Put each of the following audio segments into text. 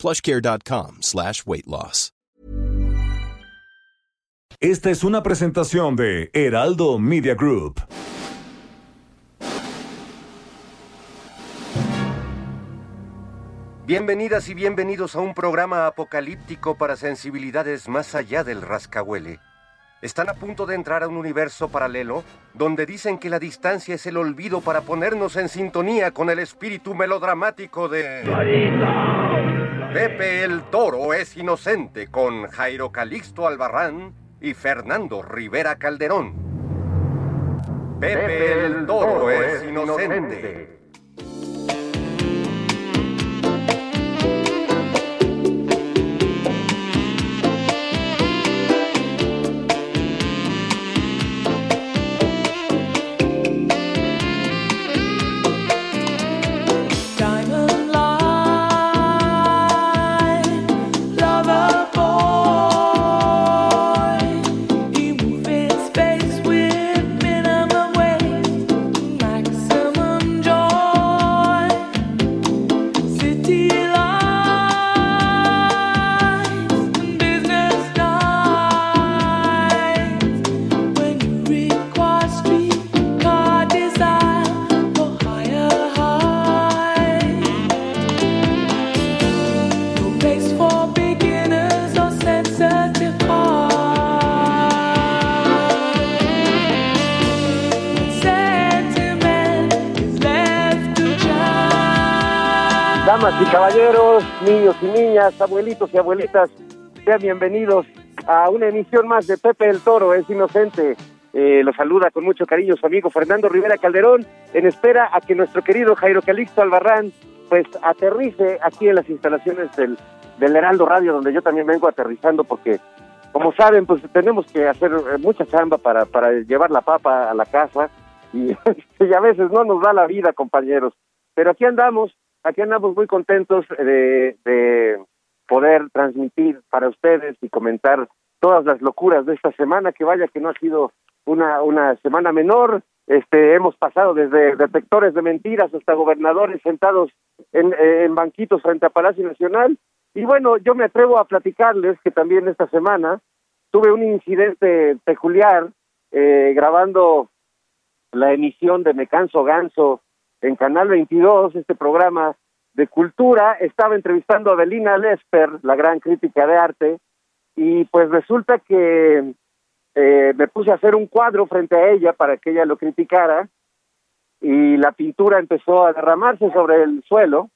plushcare.com slash weight loss. Esta es una presentación de Heraldo Media Group. Bienvenidas y bienvenidos a un programa apocalíptico para sensibilidades más allá del rascahuele. Están a punto de entrar a un universo paralelo donde dicen que la distancia es el olvido para ponernos en sintonía con el espíritu melodramático de... Pepe el Toro es inocente con Jairo Calixto Albarrán y Fernando Rivera Calderón. Pepe, el Toro es inocente. Abuelitos y abuelitas, sean bienvenidos a una emisión más de Pepe el Toro, es inocente. Eh, los saluda con mucho cariño su amigo Fernando Rivera Calderón, en espera a que nuestro querido Jairo Calixto Albarrán pues aterrice aquí en las instalaciones del, del Heraldo Radio, donde yo también vengo aterrizando porque, como saben, pues tenemos que hacer eh, mucha chamba para, para llevar la papa a la casa y, y a veces no nos da la vida, compañeros. Pero aquí andamos, aquí andamos muy contentos de, de poder transmitir para ustedes y comentar todas las locuras de esta semana, que vaya que no ha sido una, una semana menor. Este, hemos pasado desde detectores de mentiras hasta gobernadores sentados en, eh, banquitos frente a Palacio Nacional. Y bueno, yo me atrevo a platicarles que también esta semana tuve un incidente peculiar eh, grabando la emisión de Me Canso Ganso en Canal 22, este programa de cultura. Estaba entrevistando a Belina Lesper, la gran crítica de arte, y pues resulta que eh, me puse a hacer un cuadro frente a ella para que ella lo criticara, y la pintura empezó a derramarse sobre el suelo,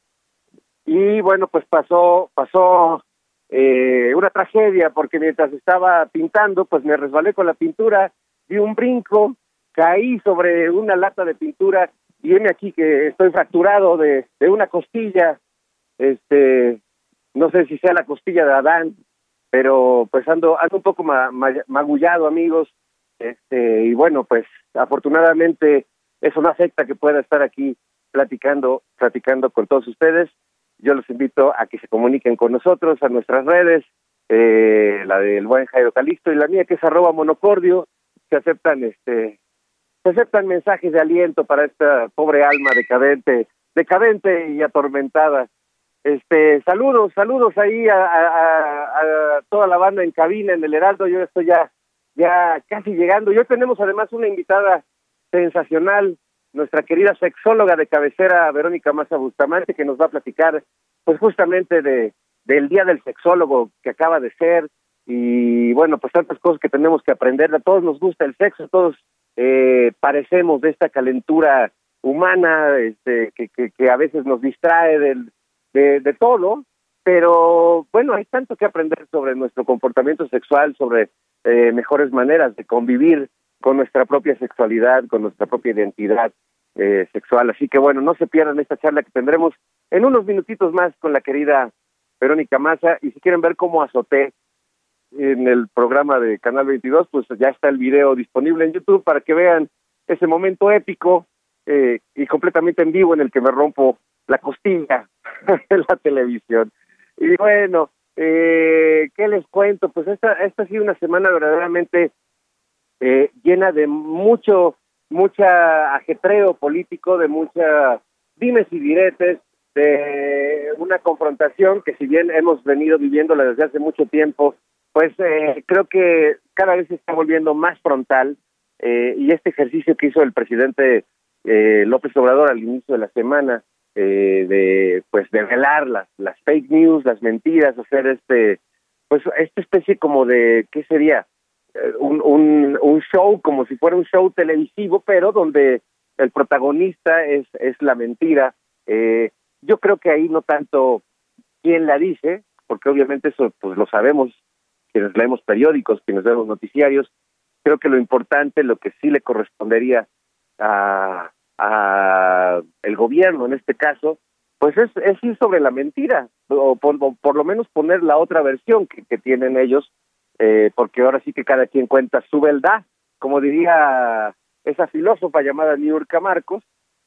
y bueno, pues pasó, pasó eh, una tragedia, porque mientras estaba pintando, pues me resbalé con la pintura, di un brinco, caí sobre una lata de pintura y viene aquí que estoy fracturado de, de una costilla, este, no sé si sea la costilla de Adán, pero pues ando, ando un poco ma- ma- magullado, amigos, este, y bueno, pues afortunadamente eso no afecta que pueda estar aquí platicando, platicando con todos ustedes. Yo los invito a que se comuniquen con nosotros a nuestras redes, eh, la del buen Jairo Calixto y la mía que es arroba monocordio, se aceptan este se aceptan mensajes de aliento para esta pobre alma decadente, decadente y atormentada. Este, saludos, saludos ahí a, toda la banda en cabina, en el Heraldo, yo estoy ya, ya casi llegando. Y hoy tenemos además una invitada sensacional, nuestra querida sexóloga de cabecera, Verónica Maza Bustamante, que nos va a platicar, pues justamente de, del Día del Sexólogo que acaba de ser, y bueno, pues tantas cosas que tenemos que aprender. A todos nos gusta el sexo, todos eh, parecemos de esta calentura humana este, que, que, que a veces nos distrae del, de, todo, pero bueno, hay tanto que aprender sobre nuestro comportamiento sexual, sobre eh, mejores maneras de convivir con nuestra propia sexualidad, con nuestra propia identidad eh, sexual. Así que bueno, no se pierdan esta charla que tendremos en unos minutitos más con la querida Verónica Maza y si quieren ver cómo azoté en el programa de Canal 22, pues ya está el video disponible en YouTube para que vean ese momento épico eh, y completamente en vivo en el que me rompo la costilla en la televisión. Y bueno, eh, ¿qué les cuento? Pues esta, esta ha sido una semana verdaderamente eh, llena de mucho, mucha ajetreo político, de mucha dimes y diretes, de una confrontación que si bien hemos venido viviéndola desde hace mucho tiempo, pues eh, creo que cada vez se está volviendo más frontal eh, y este ejercicio que hizo el presidente eh, López Obrador al inicio de la semana eh, de pues de velar las las fake news, las mentiras, hacer este pues esta especie como de qué sería Eh, un, un un show como si fuera un show televisivo, pero donde el protagonista es es la mentira. Eh, yo creo que ahí no tanto quién la dice, porque obviamente eso pues lo sabemos quienes leemos periódicos, quienes vemos noticiarios. Creo que lo importante, lo que sí le correspondería a, a el gobierno en este caso, pues es, es ir sobre la mentira, o por, o por lo menos poner la otra versión que, tienen ellos, eh, porque ahora sí que cada quien cuenta su verdad, como diría esa filósofa llamada Niurka Marcos,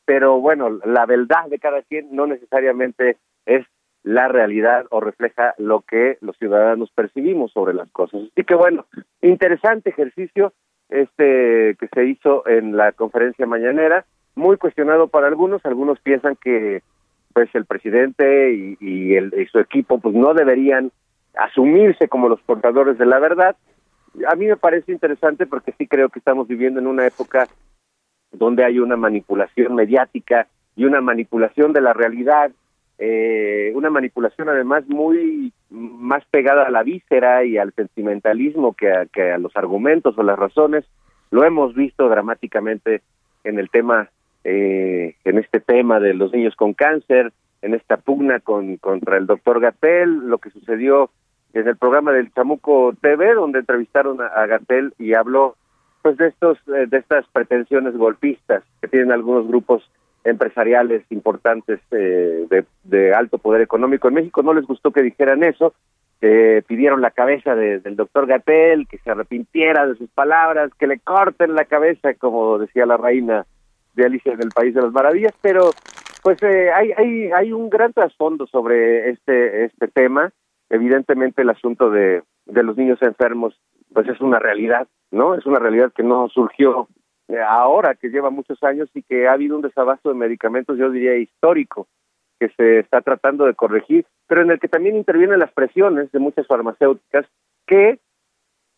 pero bueno, la verdad de cada quien no necesariamente es la realidad o refleja lo que los ciudadanos percibimos sobre las cosas. Así que bueno, interesante ejercicio este que se hizo en la conferencia mañanera, muy cuestionado para algunos, algunos piensan que pues el presidente y, el, y su equipo pues no deberían asumirse como los portadores de la verdad. A mí me parece interesante porque sí creo que estamos viviendo en una época donde hay una manipulación mediática y una manipulación de la realidad, eh, una manipulación además muy más pegada a la víscera y al sentimentalismo que a, que a los argumentos o las razones. Lo hemos visto dramáticamente en el tema, eh, en este tema de los niños con cáncer, en esta pugna con contra el doctor Gatel, lo que sucedió en el programa del Chamuco TV, donde entrevistaron a, a Gatel y habló pues de estos eh, de estas pretensiones golpistas que tienen algunos grupos empresariales importantes eh, de, alto poder económico en México. No les gustó que dijeran eso eh, pidieron la cabeza de, del doctor Gatel que se arrepintiera de sus palabras que le corten la cabeza como decía la reina de Alicia en el País de las Maravillas. Pero pues eh, hay hay hay un gran trasfondo sobre este este tema. Evidentemente el asunto de de los niños enfermos pues es una realidad no es una realidad que no surgió ahora que lleva muchos años y que ha habido un desabasto de medicamentos, yo diría histórico, que se está tratando de corregir, pero en el que también intervienen las presiones de muchas farmacéuticas que,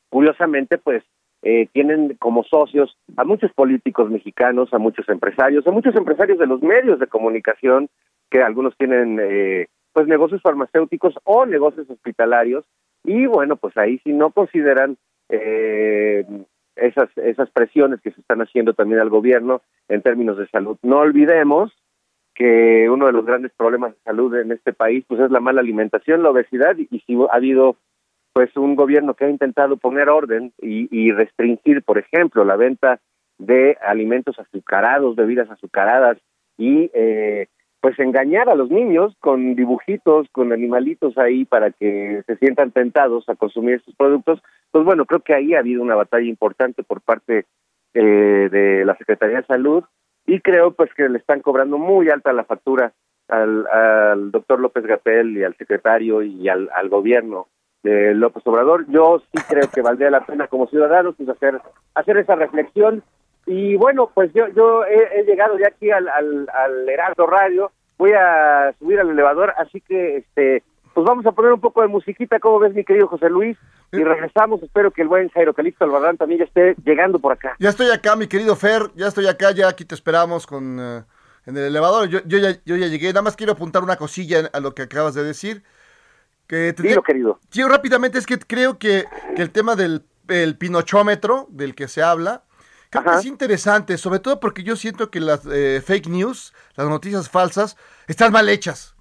curiosamente, pues eh, tienen como socios a muchos políticos mexicanos, a muchos empresarios, a muchos empresarios de los medios de comunicación, que algunos tienen eh, pues negocios farmacéuticos o negocios hospitalarios, y bueno, pues ahí si no consideran eh, esas esas presiones que se están haciendo también al gobierno en términos de salud. No olvidemos que uno de los grandes problemas de salud en este país pues es la mala alimentación, la obesidad y, si ha habido pues un gobierno que ha intentado poner orden y, y restringir, por ejemplo, la venta de alimentos azucarados, bebidas azucaradas y eh, pues engañar a los niños con dibujitos, con animalitos ahí para que se sientan tentados a consumir estos productos, pues bueno, creo que ahí ha habido una batalla importante por parte eh, de la Secretaría de Salud y creo pues que le están cobrando muy alta la factura al, al doctor López Gatel y al secretario y al, al gobierno de López Obrador. Yo sí creo que valdría la pena como ciudadanos pues hacer hacer esa reflexión y bueno, pues yo yo he, he llegado ya aquí al, al, al Heraldo Radio, voy a subir al elevador, así que este pues vamos a poner un poco de musiquita, ¿cómo ves mi querido José Luis? Y regresamos, espero que el buen Jairo Calixto Albarrán también ya esté llegando por acá. Ya estoy acá, mi querido Fer, ya estoy acá, ya aquí te esperamos con uh, en el elevador, yo, yo, ya, yo ya llegué, nada más quiero apuntar una cosilla a lo que acabas de decir. Que te Dilo, querido. Sí, rápidamente, es que creo que, que el tema del el pinochómetro, del que se habla, Creo Ajá. que es interesante, sobre todo porque yo siento que las eh, fake news, las noticias falsas, están mal hechas.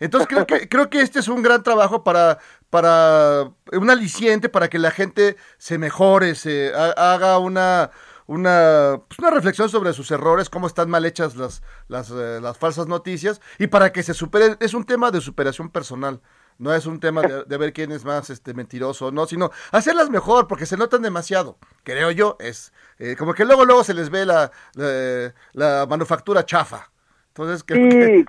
Entonces creo que, creo que este es un gran trabajo para, para un aliciente para que la gente se mejore, se haga una, una, pues una reflexión sobre sus errores, cómo están mal hechas las, las, eh, las falsas noticias y para que se superen. Es un tema de superación personal. No es un tema de, ver quién es más este mentiroso, no, sino hacerlas mejor porque se notan demasiado. Creo yo, es eh, como que luego luego se les ve la, la, manufactura chafa. Entonces, sí,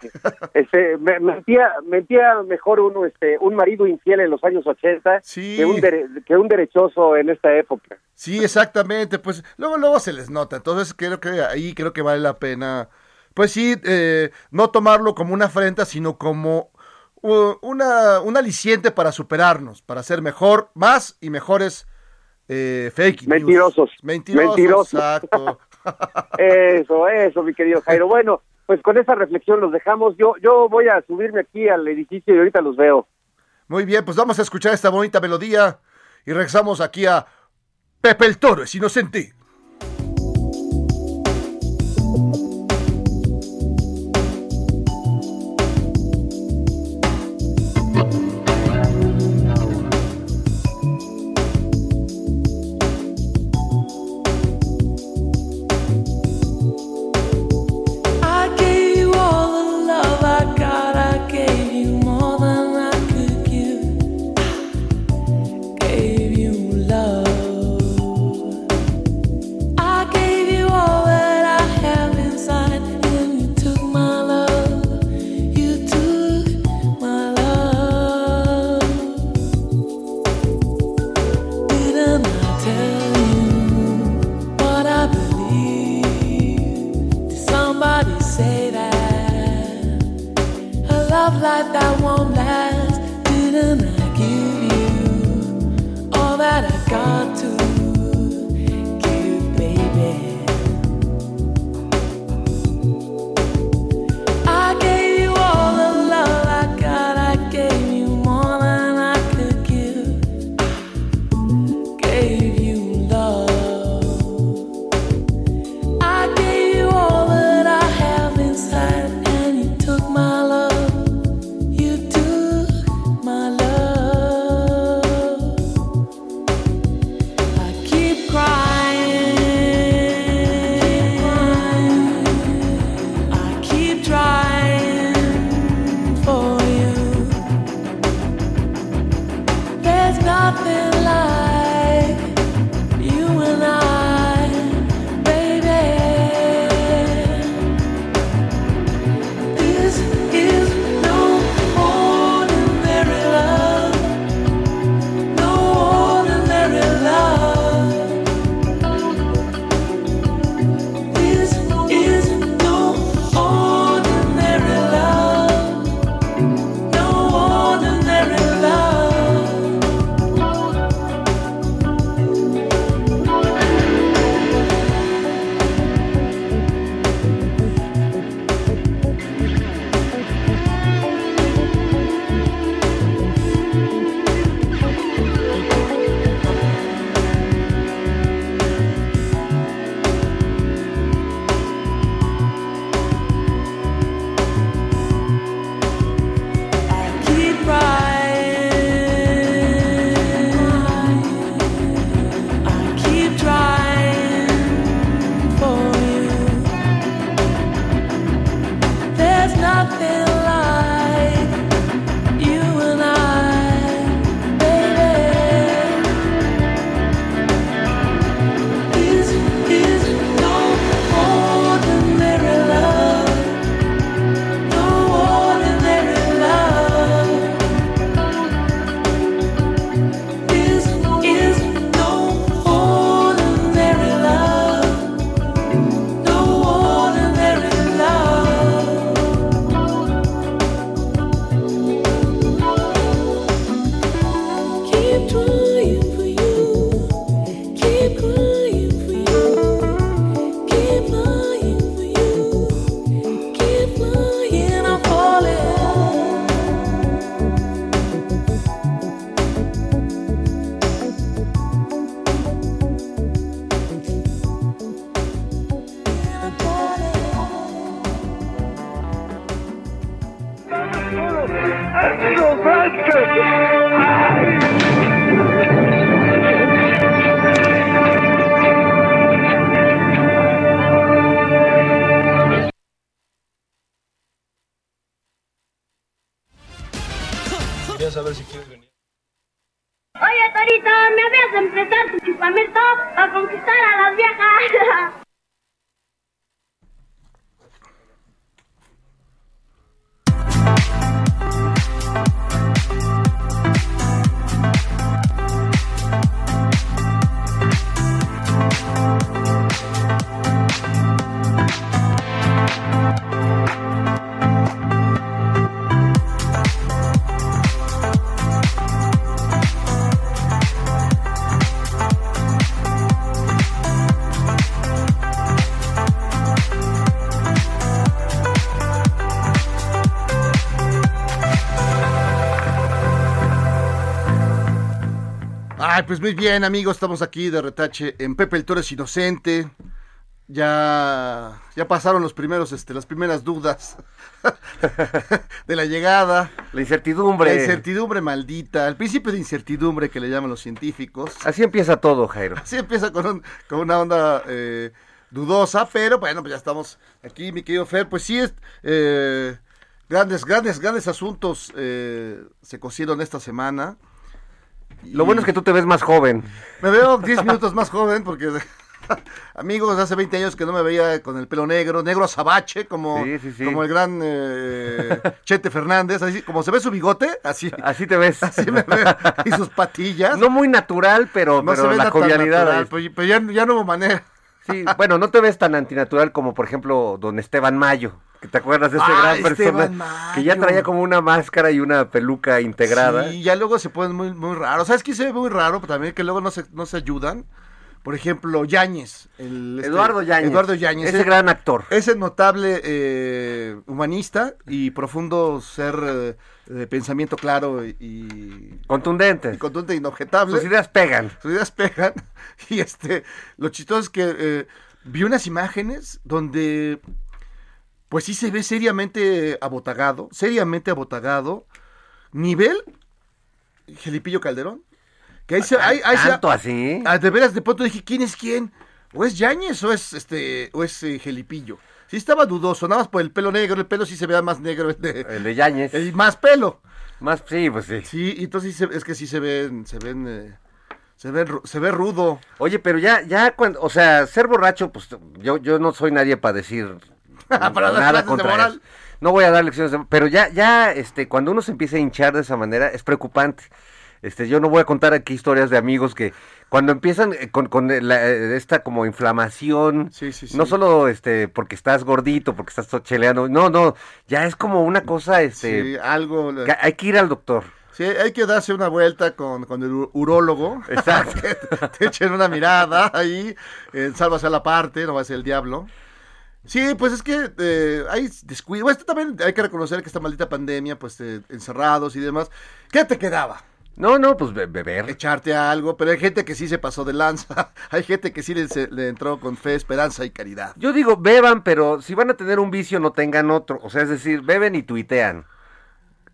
este, mentía, mentía mejor uno, este, un marido infiel en los años 80 que, un que un derechoso en esta época. Sí, exactamente, pues luego luego se les nota. Entonces creo que ahí creo que vale la pena, pues sí, eh, no tomarlo como una afrenta, sino como una, un aliciente para superarnos, para ser mejor, más y mejores eh, fake Mentirosos. Mentirosos. Mentirosos. Exacto. eso, eso, mi querido Jairo. Bueno, pues con esa reflexión los dejamos. Yo, yo voy a subirme aquí al edificio y ahorita los veo. Muy bien, pues vamos a escuchar esta bonita melodía y regresamos aquí a Pepe el Toro es inocente. Ay, pues muy bien, amigos, estamos aquí de retache en Pepe el Toro es Inocente. Ya, ya pasaron los primeros, este, las primeras dudas de la llegada. La incertidumbre. La incertidumbre maldita, el principio de incertidumbre que le llaman los científicos. Así empieza todo, Jairo. Así empieza con, un- con una onda eh, dudosa, pero bueno, pues ya estamos aquí, mi querido Fer. Pues sí, es, eh, grandes, grandes, grandes asuntos eh, se cosieron esta semana. Lo bueno es que tú te ves más joven. Me veo 10 minutos más joven porque, amigos, hace 20 años que no me veía con el pelo negro, negro azabache, como, Sí, sí, sí. como el gran eh, Chete Fernández, así como se ve su bigote, así, Así te ves. así me veo, y sus patillas. No muy natural, pero, No pero la nada tan jovialidad. natural, pero, pero ya, ya no hubo manera. Sí, bueno, no te ves tan antinatural como, por ejemplo, don Esteban Mayo. Te acuerdas de ese Ah, gran Esteban Mayo. que ya traía como una máscara y una peluca integrada. Sí, ya luego se ponen muy, muy raros. ¿Sabes qué se ve muy raro? Pero también que luego no se, no se ayudan. Por ejemplo, Yáñez. el, este, Eduardo Yáñez. Eduardo Yáñez. Ese Ese- gran actor. Ese notable eh, humanista y profundo ser eh, de pensamiento claro y, y Contundente. contundente e inobjetable. Sus ideas pegan. Sus ideas pegan. Y este, lo chistoso es que eh, vi unas imágenes donde, pues sí se ve seriamente abotagado, seriamente abotagado, nivel Gelipillo Calderón. Que ahí se, ahí, ahí se- ¿Tanto así? Ah, de veras, de pronto dije, ¿quién es quién? ¿O es Yáñez o es este o es eh, Gelipillo? Sí estaba dudoso, nada más por el pelo negro, el pelo sí se vea más negro, el de, El de Yáñez. el más pelo. Más, sí, pues sí. Sí, y entonces es que sí se ven, se ven, eh, se ven, ru- se ve rudo. Oye, pero ya, ya cuando, o sea, ser borracho, pues yo, yo no soy nadie para decir Para dar nada contra. No voy a dar lecciones de, pero ya, ya, este, cuando uno se empieza a hinchar de esa manera, es preocupante. Este, yo no voy a contar aquí historias de amigos que cuando empiezan eh, con, con la- eh, esta como inflamación, Sí, sí, sí. no solo este porque estás gordito, porque estás cheleando, no, no, ya es como una cosa, este, Sí, algo. que hay que ir al doctor. Sí, hay que darse una vuelta con, con el urólogo. Exacto. que te echen una mirada ahí. Eh, sálvase a la parte, no va a ser el diablo. Sí, pues es que eh, hay descuido. Esto también hay que reconocer que esta maldita pandemia, pues eh, encerrados y demás. ¿Qué te quedaba? No, no, pues be- beber. Echarte algo, pero hay gente que sí se pasó de lanza. hay gente que sí le, se- le entró con fe, esperanza y caridad. Yo digo, beban, pero si van a tener un vicio, no tengan otro. O sea, es decir, beben y tuitean.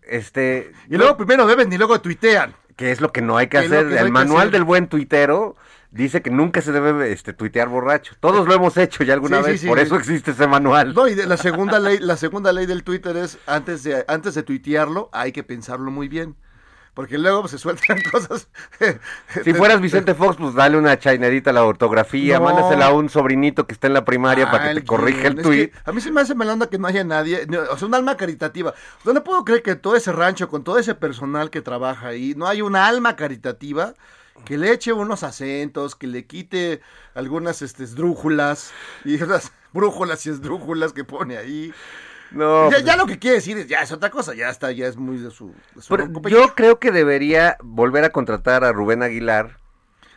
Este, Y luego primero beben y luego tuitean. que es lo que no hay que hacer. que no hay El que manual hacer. del buen tuitero dice que nunca se debe este, tuitear borracho. Todos lo hemos hecho ya alguna Sí, vez, sí, por eso existe ese manual. No, y de la segunda ley, la segunda ley del Twitter es antes de antes de tuitearlo hay que pensarlo muy bien. Porque luego pues, se sueltan cosas. Si fueras Vicente Fox, pues dale una chainerita a la ortografía, No. mándasela a un sobrinito que está en la primaria para que te corrija el que a mí se me hace mala onda que no haya nadie, no, o sea, un alma caritativa. No le puedo creer que todo ese rancho, con todo ese personal que trabaja ahí, no hay un alma caritativa que le eche unos acentos, que le quite algunas este, esdrújulas y unas brújulas y esdrújulas que pone ahí. No, ya, pues, ya lo que quiere decir es, ya es otra cosa, ya está, ya es muy de su, de yo creo que debería volver a contratar a Rubén Aguilar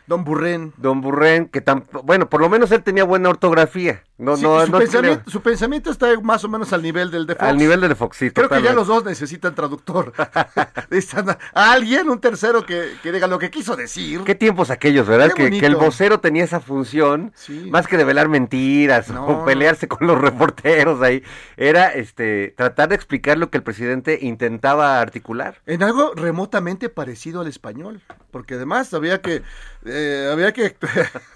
Don Burren. Don Burren, que tampoco, bueno, por lo menos él tenía buena ortografía. No, Sí, no, su, no pensamiento, su pensamiento está más o menos al nivel del de Fox. al nivel de Fox, sí, Creo que ya los dos necesitan traductor. Necesitan a alguien, un tercero que, que diga lo que quiso decir. Qué tiempos aquellos, ¿verdad? Que, que el vocero tenía esa función, Sí. más que develar mentiras No, o pelearse con los reporteros ahí, era este tratar de explicar lo que el presidente intentaba articular. En algo remotamente parecido al español. Porque además había que, eh, había que,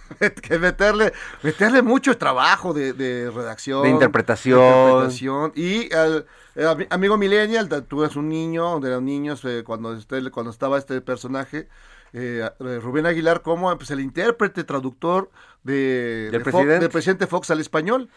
que meterle, meterle mucho trabajo de, de redacción. De interpretación. de interpretación. Y al eh, ami- amigo Millennial, tú eres un niño, donde eran niños eh, cuando, este- cuando estaba este personaje. eh, Rubén Aguilar como pues, el intérprete, traductor de, ¿Del de Fox- presidente? del presidente Fox al español.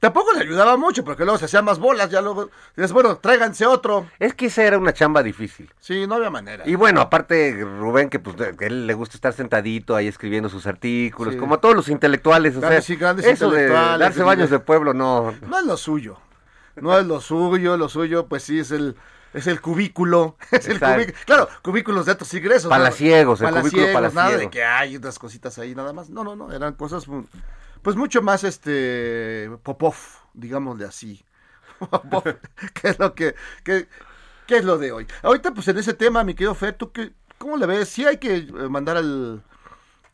Tampoco le ayudaba mucho, porque luego se hacían más bolas, ya luego, dices, bueno, tráiganse otro. Es que esa era una chamba difícil. Sí, no había manera. Y bueno, aparte Rubén, que pues que él le gusta estar sentadito ahí escribiendo sus artículos, Sí. como a todos los intelectuales, o Grandes- sea, sí, grandes eso de intelectuales, darse de- baños de pueblo, no. No es lo suyo. No es lo suyo, lo suyo, pues sí, es el, es el cubículo. Es el cubículo. Claro, cubículos de altos ingresos. ¿no? Palaciegos, el cubículo Palaciegos, nada de palaciego. que hay unas cositas ahí nada más. No, no, no, eran cosas mu- pues mucho más este Popov, digámosle así. Popov, que es lo que, que, que es lo de hoy. Ahorita pues en ese tema, mi querido Fer, ¿tú qué, cómo le ves? Sí hay que eh, mandar al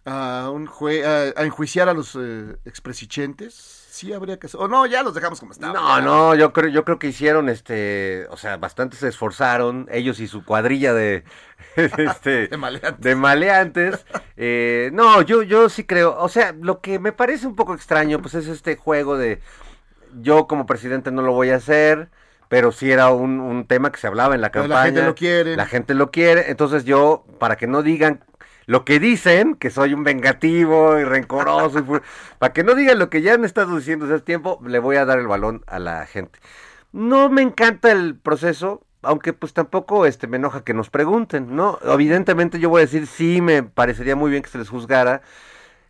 a un jue- a, a enjuiciar a los eh, expresichentes. Sí habría que o no, ya los dejamos como estaban. No, ya. no, yo creo, yo creo que hicieron, este, o sea, bastante se esforzaron, ellos y su cuadrilla de, este, De maleantes. de maleantes. Eh, no, yo, yo sí creo, o sea, lo que me parece un poco extraño, pues es este juego de, yo como presidente no lo voy a hacer, pero sí era un, un tema que se hablaba en la Pero campaña. la gente lo quiere. La gente lo quiere, entonces yo, para que no digan lo que dicen, que soy un vengativo y rencoroso, y para que no digan lo que ya han estado diciendo desde hace tiempo, le voy a dar el balón a la gente. No me encanta el proceso, aunque pues tampoco este me enoja que nos pregunten, ¿no? Evidentemente yo voy a decir, sí, me parecería muy bien que se les juzgara,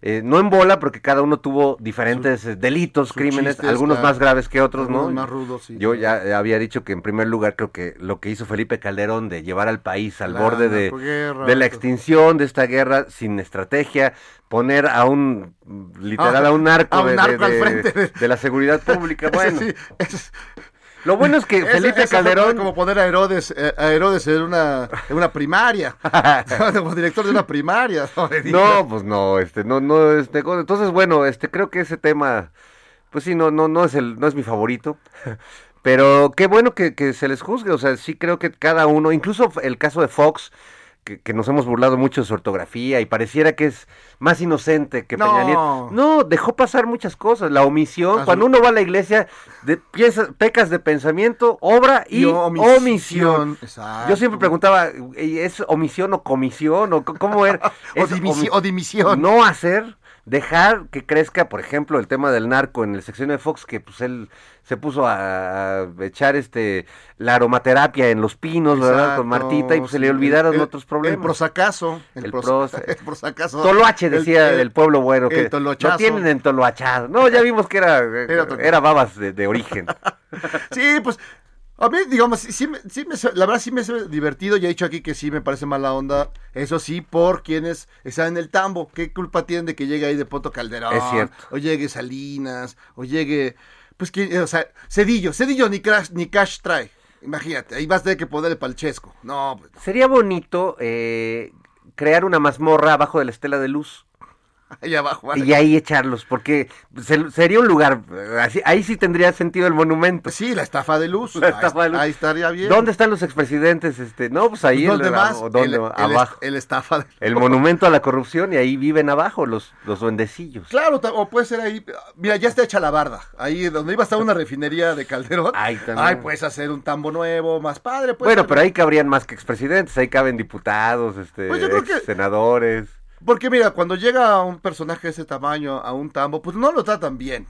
eh, no en bola, porque cada uno tuvo diferentes eh, delitos, crímenes, algunos más graves que otros, ¿no? Más rudos, sí. Yo ya eh, había dicho que en primer lugar creo que lo que hizo Felipe Calderón de llevar al país al La borde de, de la extinción de esta guerra sin estrategia, poner a un, literal, Ah, a un narco, a un de, narco de- al de- frente de- de la seguridad pública. Bueno, Sí, es- lo bueno es que Felipe ese fue Calderón... como poner a Herodes, eh, a Herodes en una, en una primaria. como director de una primaria. No, pues no, este, no, no, este, entonces bueno, este, creo que ese tema, pues sí, no, no, no es el, no es mi favorito, pero qué bueno que, que se les juzgue, o sea, sí creo que cada uno, incluso el caso de Fox, que, que nos hemos burlado mucho de su ortografía y pareciera que es más inocente que No. Peña Nieto. No, dejó pasar muchas cosas, la omisión, Ah, cuando uno va a la iglesia, de, piensa- pecas de pensamiento, obra y, Y omisión. Yo siempre preguntaba, ¿es omisión o comisión o cómo era? O, Es dimisi- omi- o dimisión. no hacer, dejar que crezca, por ejemplo, el tema del narco en el sección de Fox, que pues él se puso a, a echar este la aromaterapia en los pinos, ¿verdad? Con Martita y pues se le olvidaron El- otros problemas. El prosacaso. El, El pros-. Toloache decía El- pueblo bueno que el tolochazo. no tienen en toloachado. No, ya vimos que era Era era babas de, de origen. Sí, pues a mí, digamos, sí, sí me- sí me, la verdad sí me hace divertido. Ya he dicho aquí que sí me parece mala onda. Eso sí, por quienes están en el tambo. ¿Qué culpa tienen de que llegue ahí de Poto Calderón? Es cierto. O llegue Salinas, o llegue, pues, que, o sea, Cedillo. Cedillo ni, crash, ni cash trae. Imagínate, ahí vas a tener que ponerle palchesco. No, pues, Sería bonito eh, crear una mazmorra abajo de la estela de luz. Ahí abajo. vale. Y ahí echarlos, porque se- sería un lugar, eh, así, ahí sí tendría sentido el monumento. Pues sí, la estafa de luz. La estafa de ahí, luz. ahí estaría bien. ¿Dónde están los expresidentes? Este, no, pues ahí ¿Dónde el- más? o ¿dónde? el, abajo. el estafa de El monumento a la corrupción y ahí viven abajo los, los duendecillos. Claro, o puede ser ahí. Mira, ya está hecha la barda. Ahí donde iba a estar una refinería de Calderón. Ahí también. Ay, puedes hacer un tambo nuevo, más padre. Pues, bueno, pero ahí cabrían más que expresidentes, ahí caben diputados, este, Pues yo creo que- senadores. Porque mira, cuando llega un personaje de ese tamaño a un tambo, pues no lo tratan bien.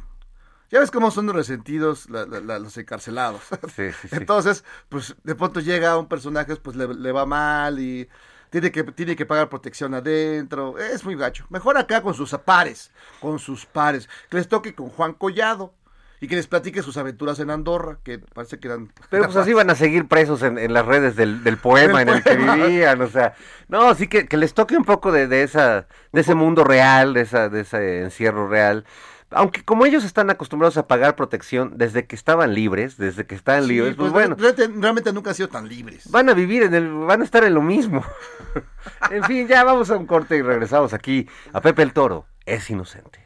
Ya ves cómo son resentidos la- la- la- los encarcelados. Sí, sí, sí. Entonces, pues de pronto llega un personaje, pues le, le va mal y tiene que, tiene que pagar protección adentro. Es muy gacho. Mejor acá con sus pares, con sus pares. Que les toque con Juan Collado y que les platique sus aventuras en Andorra, que parece que eran... Pero pues así van a seguir presos en, en las redes del, del poema Del en el que vivían, o sea, no, sí que, que les toque un poco de, de esa, de ese mundo real, de esa, de ese encierro real. Aunque como ellos están acostumbrados a pagar protección desde que estaban libres, desde que estaban Sí, libres, pues, pues, bueno, realmente, realmente nunca han sido tan libres. van a vivir en el, van a estar en lo mismo. en fin, ya vamos a un corte y regresamos aquí a Pepe el Toro, es inocente.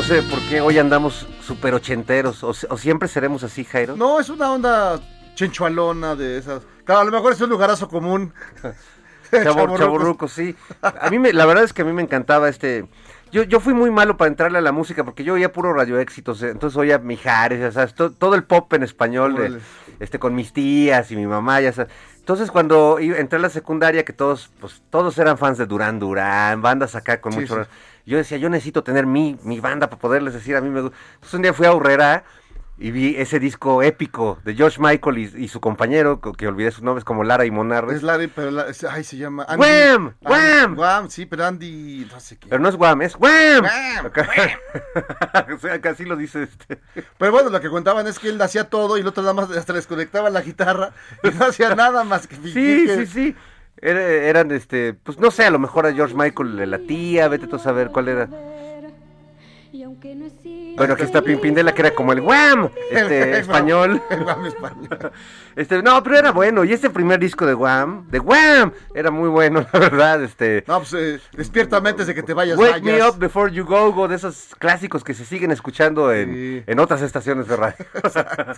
No sé por qué hoy andamos súper ochenteros, o, o siempre seremos así, Jairo. No, es una onda chenchualona de esas. Claro, a lo mejor es un lugarazo común. Chavo, Chavorrucos. chavorruco, sí. A mí, me, la verdad es que a mí me encantaba este... Yo, yo fui muy malo para entrarle a la música porque yo oía puro radio éxitos, eh, entonces oía Mijares, ya sabes, to- todo el pop en español, de, este, con mis tías y mi mamá, ya sabes. Entonces cuando entré a la secundaria, que todos, pues todos eran fans de Durán Durán, bandas acá con Sí, mucho... sí. Yo decía, yo necesito tener mi, mi banda para poderles decir, a mí me gusta. Entonces un día fui a Urrera y vi ese disco épico de George Michael y, y su compañero, que, que olvidé sus nombres, como Lara y Monarres. Es Larry, pero la- es- ay, se llama Andy. Wham! Andy- Wham! Wham, sí, pero Andy, no sé qué. Pero no es Wham, es Wham. Wham, Acá- o sea, casi lo dice este. Pero bueno, lo que contaban es que él hacía todo y el otro nada más hasta les conectaba la guitarra y no hacía nada más que Sí, que- sí, sí. Era- eran, este, pues no sé, a lo mejor a George Michael de la tía, vete tú a saber cuál era. Bueno, aquí está Pimpindela, que era como el Wham, este, español. El Wham español. Este, no, pero era bueno. Y este primer disco de Wham, de Wham, era muy bueno, la verdad. Este, No, pues eh, despierta antes de que te vayas. Wake Me. Up Before You Go Go, de esos clásicos que se siguen escuchando en, Sí. en otras estaciones de radio.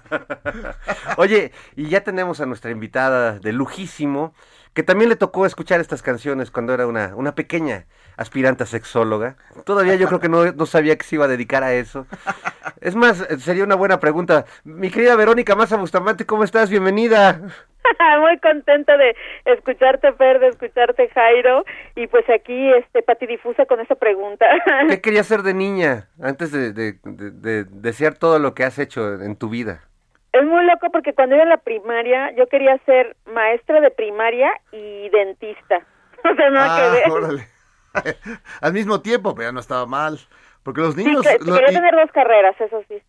Oye, y ya tenemos a nuestra invitada de lujísimo, que también le tocó escuchar estas canciones cuando era una, una pequeña aspirante a sexóloga. Todavía yo creo que no, no sabía que se iba a dedicar a eso. Es más, sería una buena pregunta. Mi querida Verónica Maza Bustamante, ¿cómo estás? Bienvenida. Muy contenta de escucharte, Fer, de escucharte, Jairo, y pues aquí, este, patidifusa con esa pregunta. ¿Qué querías ser de niña antes de, de- de- de desear todo lo que has hecho en tu vida? Es muy loco porque cuando iba en la primaria, yo quería ser maestra de primaria y dentista. O sea, nada que Ah, ver. órale. Al mismo tiempo, pero ya no estaba mal. Porque los Sí, niños. que- lo- quería y, tener dos carreras, eso sí.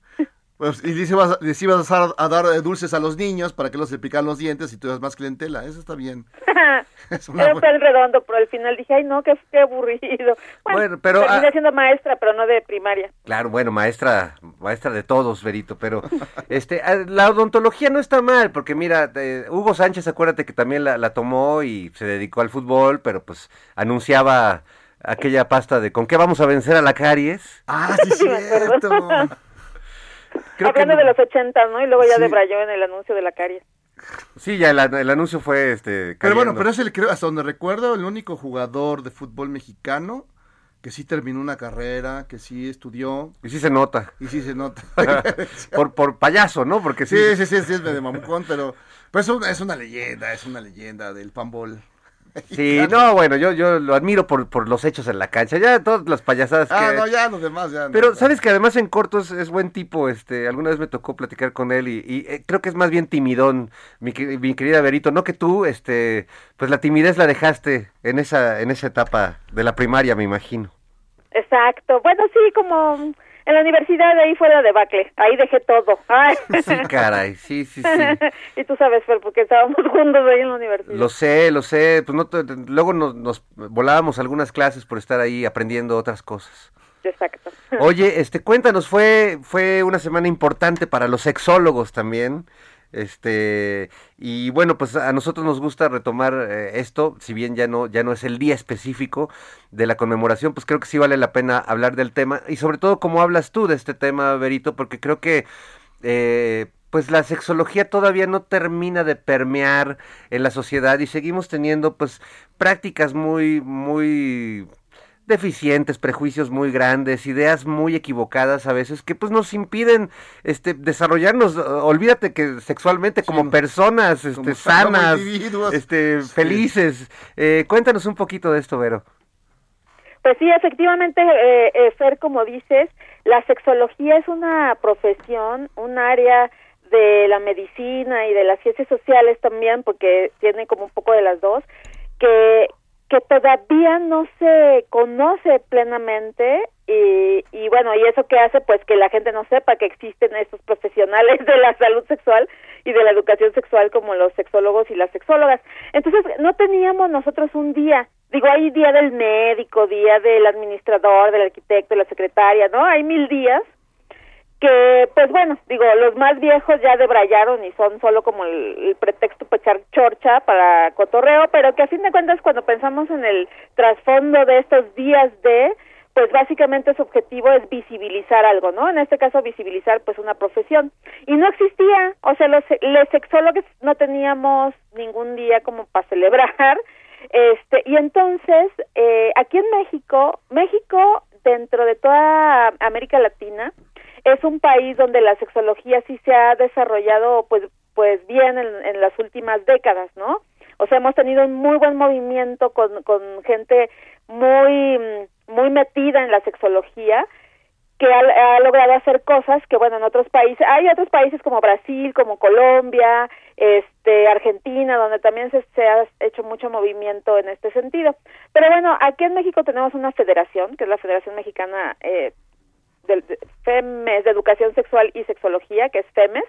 Pues, y les ibas, les ibas a, dar, a dar, eh, dulces a los niños para que los le picaran los dientes y tuvieras más clientela. Eso está bien. Es una Era un buena- plan redondo, pero al final dije, ay, no, qué, qué aburrido. Bueno, Bueno, pero, terminé ah- siendo maestra, pero no de primaria. Claro, bueno, maestra, maestra de todos, Verito, pero este, ah, la odontología no está mal, porque mira, eh, Hugo Sánchez, acuérdate que también la, la tomó y se dedicó al fútbol, pero pues anunciaba aquella pasta de ¿con qué vamos a vencer a la caries? Ah, sí, acuerdo. cierto. Creo Hablando de los 80, ¿no? Y luego ya Sí. debrayó en el anuncio de la caries. Sí, ya el, el anuncio fue este. Pero bueno, cayendo. pero es el, creo, hasta donde recuerdo, el único jugador de fútbol mexicano que sí terminó una carrera, que sí estudió Y sí se nota. y sí se nota. por, por payaso, ¿no? Porque sí. Sí, sí, sí, sí, es medio mamucón, pero pues es una, es una leyenda, es una leyenda del panbol. Sí, no, bueno, yo, yo lo admiro por, por los hechos en la cancha. Ya todas las payasadas que. Ah, no, ya los demás, ya. no, Pero ya. sabes que además en corto es, es buen tipo, este, alguna vez me tocó platicar con él y, y, eh, creo que es más bien timidón, mi, mi querida Verito, no que tú, este, pues la timidez la dejaste en esa, en esa etapa de la primaria, me imagino. Exacto. Bueno, sí, como en la universidad ahí fue la debacle. Ahí dejé todo. Ay. Sí, caray, sí, sí, sí. y tú sabes, Fer, porque estábamos juntos ahí en la universidad. Lo sé, lo sé, pues no, te- luego nos, nos volábamos algunas clases por estar ahí aprendiendo otras cosas. Exacto. Oye, este, cuéntanos, fue, fue una semana importante para los sexólogos también. Este, y bueno, pues a nosotros nos gusta retomar eh, esto, si bien ya no, ya no es el día específico de la conmemoración, pues creo que sí vale la pena hablar del tema, y sobre todo cómo hablas tú de este tema, Berito, porque creo que eh, pues la sexología todavía no termina de permear en la sociedad y seguimos teniendo pues prácticas muy, muy deficientes, prejuicios muy grandes, ideas muy equivocadas a veces que pues nos impiden este desarrollarnos, olvídate que sexualmente como personas este, Como- sanas, este Sí. felices. Eh, cuéntanos un poquito de esto, Vero. Pues sí, efectivamente, eh, eh, Fer, como dices, la sexología es una profesión, un área de la medicina y de las ciencias sociales también, porque tiene como un poco de las dos, que, que todavía no se conoce plenamente y, y bueno, y eso que hace pues que la gente no sepa que existen estos profesionales de la salud sexual y de la educación sexual como los sexólogos y las sexólogas. Entonces no teníamos nosotros un día, digo, hay día del médico, día del administrador, del arquitecto, de la secretaria, ¿no? Hay mil días que pues bueno, digo, los más viejos ya debrayaron y son solo como el, pretexto para chorcha para cotorreo, pero que a fin de cuentas cuando pensamos en el trasfondo de estos días de pues básicamente su objetivo es visibilizar algo, ¿no? En este caso visibilizar pues una profesión. Y no existía, o sea, los, los sexólogos no teníamos ningún día como para celebrar, este, y entonces, eh, aquí en México, México dentro de toda América Latina, es un país donde la sexología sí se ha desarrollado pues pues bien en, las últimas décadas, ¿no? O sea, hemos tenido un muy buen movimiento con, con gente muy muy metida en la sexología que ha, ha, logrado hacer cosas que bueno en otros países hay otros países como Brasil como Colombia este Argentina donde también se, se ha hecho mucho movimiento en este sentido pero bueno aquí en México tenemos una federación que es la Federación Mexicana eh, de, de FEMES de Educación Sexual y Sexología que es FEMES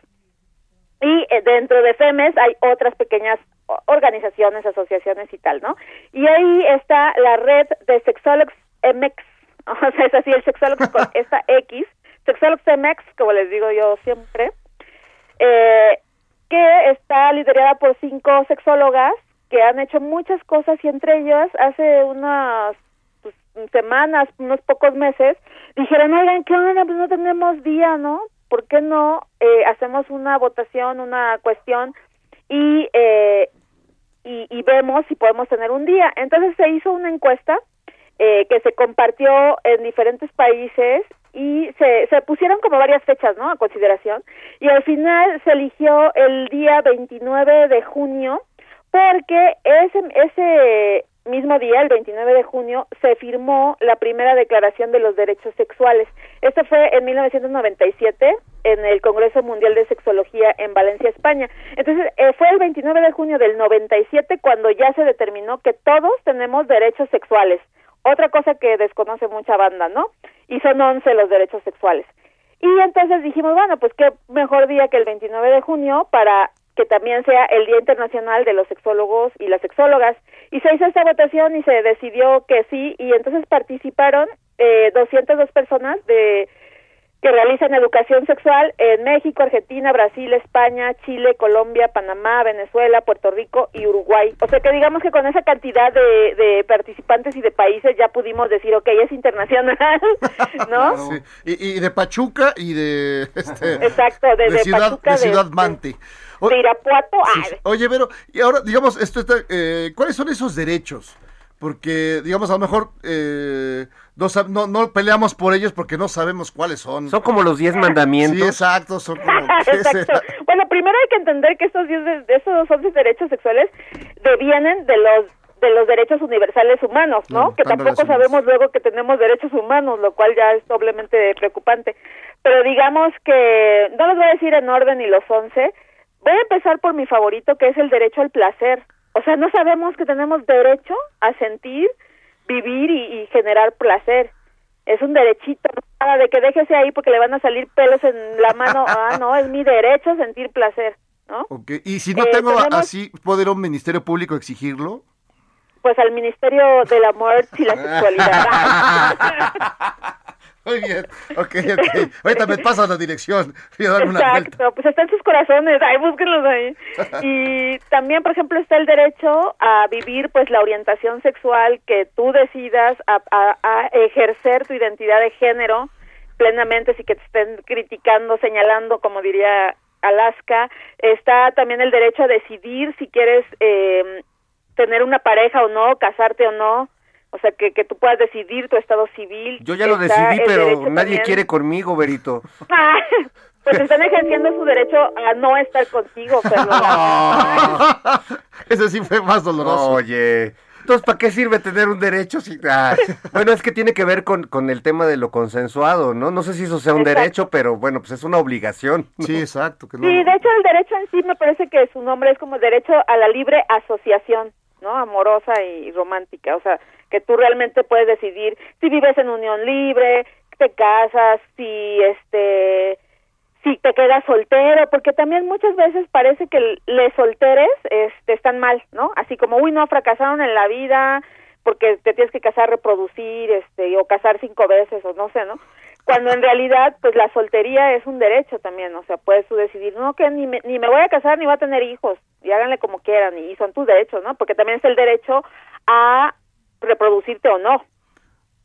y eh, dentro de FEMES hay otras pequeñas organizaciones, asociaciones y tal, ¿no? Y ahí está la red de sexólogos MX, o sea, es así, el sexólogo con esta X, sexólogos MX, como les digo yo siempre, eh, que está liderada por cinco sexólogas que han hecho muchas cosas y entre ellas hace unas pues, semanas, unos pocos meses, dijeron, oigan, ¿qué onda? Pues no tenemos día, ¿no? ¿Por qué no eh, hacemos una votación, una cuestión y, eh, y, y vemos si podemos tener un día? Entonces se hizo una encuesta eh, que se compartió en diferentes países y se, se pusieron como varias fechas, ¿no? A consideración. Y al final se eligió el día 29 de junio porque ese, ese mismo día, el 29 de junio, se firmó la primera declaración de los derechos sexuales. Esto fue en 1997 en el Congreso Mundial de Sexología en Valencia, España. Entonces, eh, fue el 29 de junio del 97 cuando ya se determinó que todos tenemos derechos sexuales otra cosa que desconoce mucha banda, ¿no? Y son 11 los derechos sexuales. Y entonces dijimos, bueno, pues qué mejor día que el 29 de junio para que también sea el Día Internacional de los Sexólogos y las Sexólogas. Y se hizo esta votación y se decidió que sí, y entonces participaron eh, 202 personas de que realizan educación sexual en México, Argentina, Brasil, España, Chile, Colombia, Panamá, Venezuela, Puerto Rico y Uruguay. O sea que digamos que con esa cantidad de, de participantes y de países ya pudimos decir, ok, es internacional, ¿no? Sí. Y, y, de Pachuca y de... Este, Exacto, de, de, ciudad, Pachuca, de Ciudad Mante. O, de Irapuato. Sí, oye, pero, y ahora, digamos, esto está, eh, ¿cuáles son esos derechos? Porque, digamos, a lo mejor... Eh, no, no, no, peleamos por ellos porque no sabemos cuáles son. Son como los diez mandamientos. Sí, exacto, son como... exacto. Bueno, primero hay que entender que estos diez, esos once derechos sexuales devienen de los de los derechos universales humanos, ¿no? no que tampoco sabemos luego que tenemos derechos humanos, lo cual ya es doblemente preocupante. Pero digamos que, no los voy a decir en orden ni los once, voy a empezar por mi favorito, que es el derecho al placer. O sea, no sabemos que tenemos derecho a sentir, vivir y, y, generar placer. Es un derechito, nada de que déjese ahí porque le van a salir pelos en la mano. Ah, no, es mi derecho sentir placer, ¿no? Okay. Y si no eh, tengo tenemos... así, ¿poder un ministerio público exigirlo? Pues al Ministerio del Amor y la Sexualidad. Muy bien, ok, ok. Ahorita me pasas la dirección. Voy a una Exacto, vuelta. pues está en sus corazones, ahí búsquenlos ahí. Y también, por ejemplo, está el derecho a vivir pues la orientación sexual que tú decidas, a, a, a ejercer tu identidad de género plenamente, si que te estén criticando, señalando, como diría Alaska. Está también el derecho a decidir si quieres eh, tener una pareja o no, casarte o no o sea, que, que tú puedas decidir tu estado civil. Yo ya lo decidí, pero nadie también. quiere conmigo, Berito. Ah, pues están ejerciendo su derecho a no estar contigo, Fernando. Ese sí fue más doloroso. Oye. Entonces, ¿para qué sirve tener un derecho? Si... Ah, bueno, es que tiene que ver con, con, el tema de lo consensuado, ¿no? No sé si eso sea un exacto. derecho, pero bueno, pues es una obligación. ¿no? Sí, exacto. Que no... Sí, de hecho el derecho en sí me parece que su nombre es como derecho a la libre asociación. ¿No? Amorosa y romántica, o sea, que tú realmente puedes decidir si vives en unión libre, te casas, si este si te quedas soltero, porque también muchas veces parece que les solteres este, están mal, ¿no? Así como, uy, no, fracasaron en la vida porque te tienes que casar, reproducir, este, o casar cinco veces, o no sé, ¿no? Cuando en realidad, pues la soltería es un derecho también, o sea, puedes tú decidir, no, que ni me, ni me voy a casar ni voy a tener hijos, y háganle como quieran, y son tus derechos, ¿no? Porque también es el derecho a reproducirte o no,